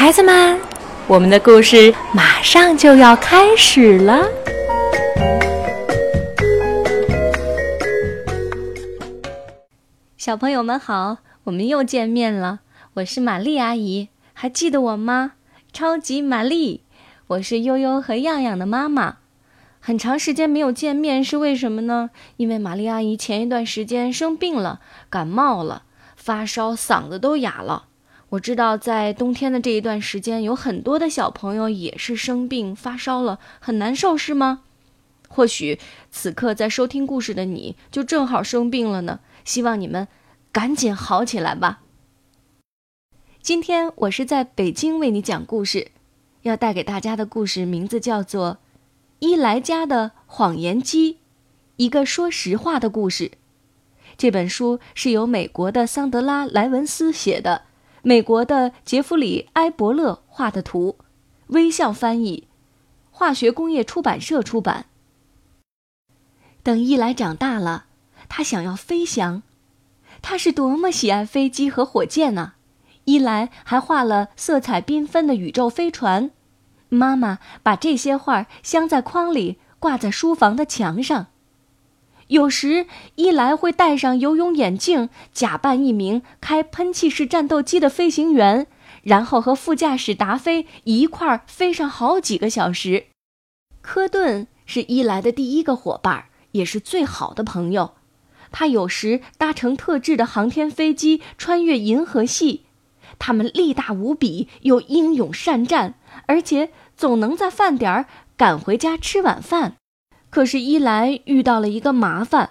孩子们，我们的故事马上就要开始了。小朋友们好，我们又见面了。我是玛丽阿姨，还记得我吗？超级玛丽，我是悠悠和样样的妈妈。很长时间没有见面是为什么呢？因为玛丽阿姨前一段时间生病了，感冒了，发烧，嗓子都哑了。我知道，在冬天的这一段时间，有很多的小朋友也是生病发烧了，很难受，是吗？或许此刻在收听故事的你就正好生病了呢。希望你们赶紧好起来吧。今天我是在北京为你讲故事，要带给大家的故事名字叫做《伊莱家的谎言机》，一个说实话的故事。这本书是由美国的桑德拉·莱文斯写的。美国的杰弗里·埃伯勒画的图，微笑翻译，化学工业出版社出版。等伊莱长大了，他想要飞翔，他是多么喜爱飞机和火箭呢！伊莱还画了色彩缤纷的宇宙飞船。妈妈把这些画镶在框里，挂在书房的墙上。有时，伊莱会戴上游泳眼镜，假扮一名开喷气式战斗机的飞行员，然后和副驾驶达菲一块儿飞上好几个小时。科顿是伊莱的第一个伙伴，也是最好的朋友。他有时搭乘特制的航天飞机穿越银河系，他们力大无比，又英勇善战，而且总能在饭点儿赶回家吃晚饭。可是伊莱遇到了一个麻烦，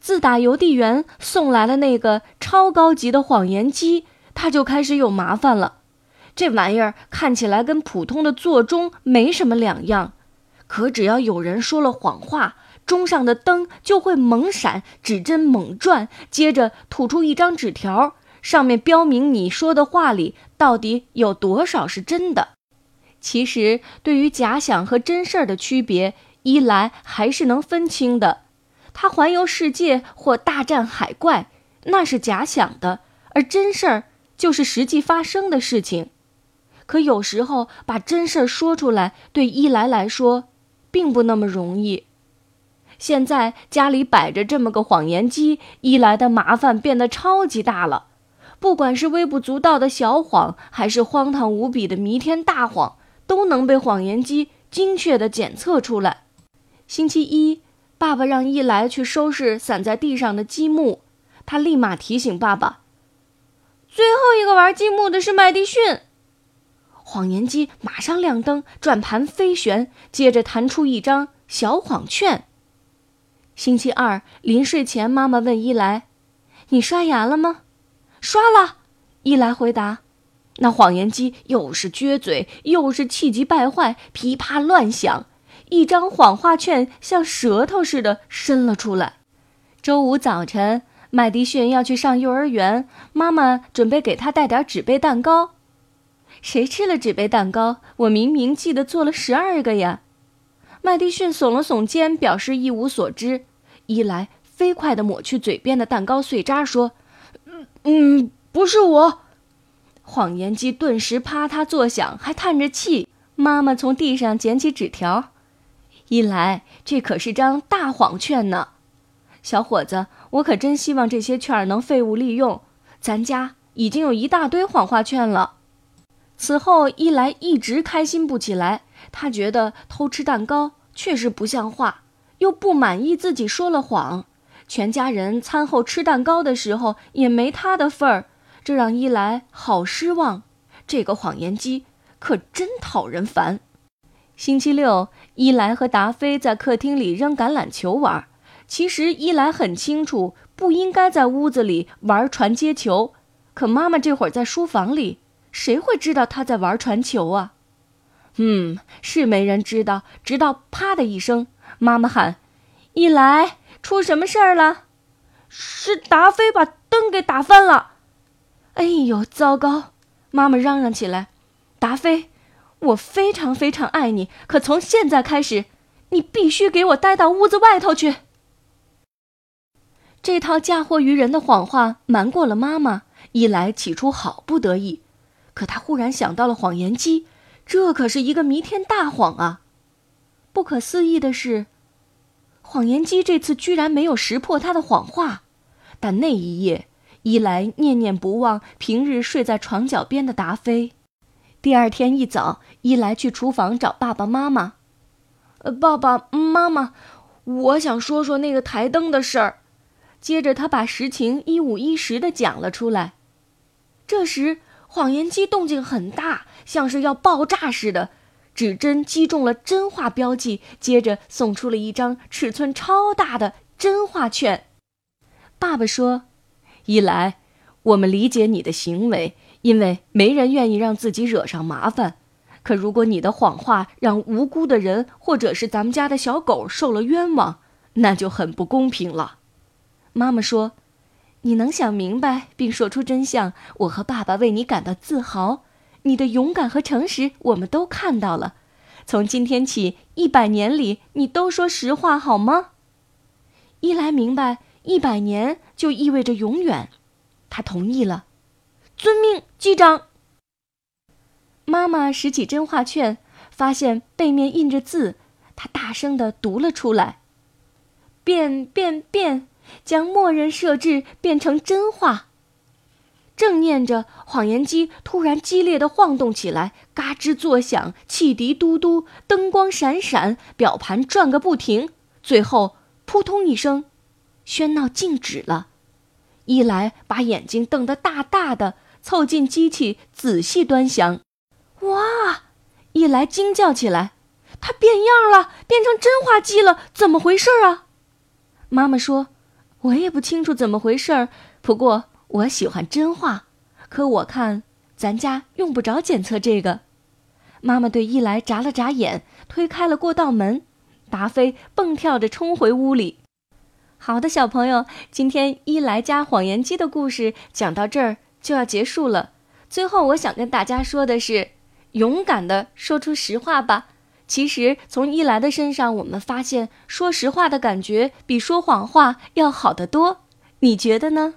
自打邮递员送来了那个超高级的谎言机，他就开始有麻烦了。这玩意儿看起来跟普通的座钟没什么两样，可只要有人说了谎话，钟上的灯就会猛闪，指针猛转，接着吐出一张纸条，上面标明你说的话里到底有多少是真的。其实，对于假想和真事儿的区别。伊莱还是能分清的，他环游世界或大战海怪，那是假想的，而真事儿就是实际发生的事情。可有时候把真事儿说出来，对伊莱来说，并不那么容易。现在家里摆着这么个谎言机，伊莱的麻烦变得超级大了。不管是微不足道的小谎，还是荒唐无比的弥天大谎，都能被谎言机精确地检测出来。星期一，爸爸让伊莱去收拾散在地上的积木。他立马提醒爸爸：“最后一个玩积木的是麦迪逊。”谎言机马上亮灯，转盘飞旋，接着弹出一张小谎券。星期二临睡前，妈妈问伊莱：“你刷牙了吗？”“刷了。”伊莱回答。那谎言机又是撅嘴，又是气急败坏，噼啪乱响。一张谎话券像舌头似的伸了出来。周五早晨，麦迪逊要去上幼儿园，妈妈准备给他带点纸杯蛋糕。谁吃了纸杯蛋糕？我明明记得做了十二个呀！麦迪逊耸了耸肩，表示一无所知。伊莱飞快地抹去嘴边的蛋糕碎渣，说：“嗯嗯，不是我。”谎言机顿时啪嗒作响，还叹着气。妈妈从地上捡起纸条。一来，这可是张大谎券呢，小伙子，我可真希望这些券能废物利用。咱家已经有一大堆谎话券了。此后，一来一直开心不起来，他觉得偷吃蛋糕确实不像话，又不满意自己说了谎。全家人餐后吃蛋糕的时候也没他的份儿，这让一来好失望。这个谎言机可真讨人烦。星期六，伊莱和达菲在客厅里扔橄榄球玩。其实伊莱很清楚，不应该在屋子里玩传接球。可妈妈这会儿在书房里，谁会知道他在玩传球啊？嗯，是没人知道。直到啪的一声，妈妈喊：“伊莱，出什么事儿了？”是达菲把灯给打翻了。哎呦，糟糕！妈妈嚷嚷起来：“达菲！”我非常非常爱你，可从现在开始，你必须给我待到屋子外头去。这套嫁祸于人的谎话瞒过了妈妈，一来起初好不得意，可他忽然想到了谎言机，这可是一个弥天大谎啊！不可思议的是，谎言机这次居然没有识破他的谎话。但那一夜，伊莱念念不忘平日睡在床脚边的达菲。第二天一早，伊莱去厨房找爸爸妈妈。呃，爸爸妈妈，我想说说那个台灯的事儿。接着，他把实情一五一十的讲了出来。这时，谎言机动静很大，像是要爆炸似的，指针击中了真话标记，接着送出了一张尺寸超大的真话券。爸爸说：“一来，我们理解你的行为，因为没人愿意让自己惹上麻烦。可如果你的谎话让无辜的人或者是咱们家的小狗受了冤枉，那就很不公平了。”妈妈说：“你能想明白并说出真相，我和爸爸为你感到自豪。你的勇敢和诚实，我们都看到了。从今天起，一百年里，你都说实话好吗？”一来明白。一百年就意味着永远，他同意了。遵命，机长。妈妈拾起真话券，发现背面印着字，她大声的读了出来：“变变变，将默认设置变成真话。”正念着，谎言机突然激烈的晃动起来，嘎吱作响，汽笛嘟嘟，灯光闪闪，表盘转个不停，最后扑通一声。喧闹静止了，一来把眼睛瞪得大大的，凑近机器仔细端详。哇！伊莱惊叫起来：“它变样了，变成真话机了！怎么回事啊？”妈妈说：“我也不清楚怎么回事儿，不过我喜欢真话。可我看咱家用不着检测这个。”妈妈对伊莱眨了眨眼，推开了过道门。达菲蹦跳着冲回屋里。好的，小朋友，今天伊莱家谎言机的故事讲到这儿就要结束了。最后，我想跟大家说的是，勇敢的说出实话吧。其实，从伊莱的身上，我们发现说实话的感觉比说谎话要好得多。你觉得呢？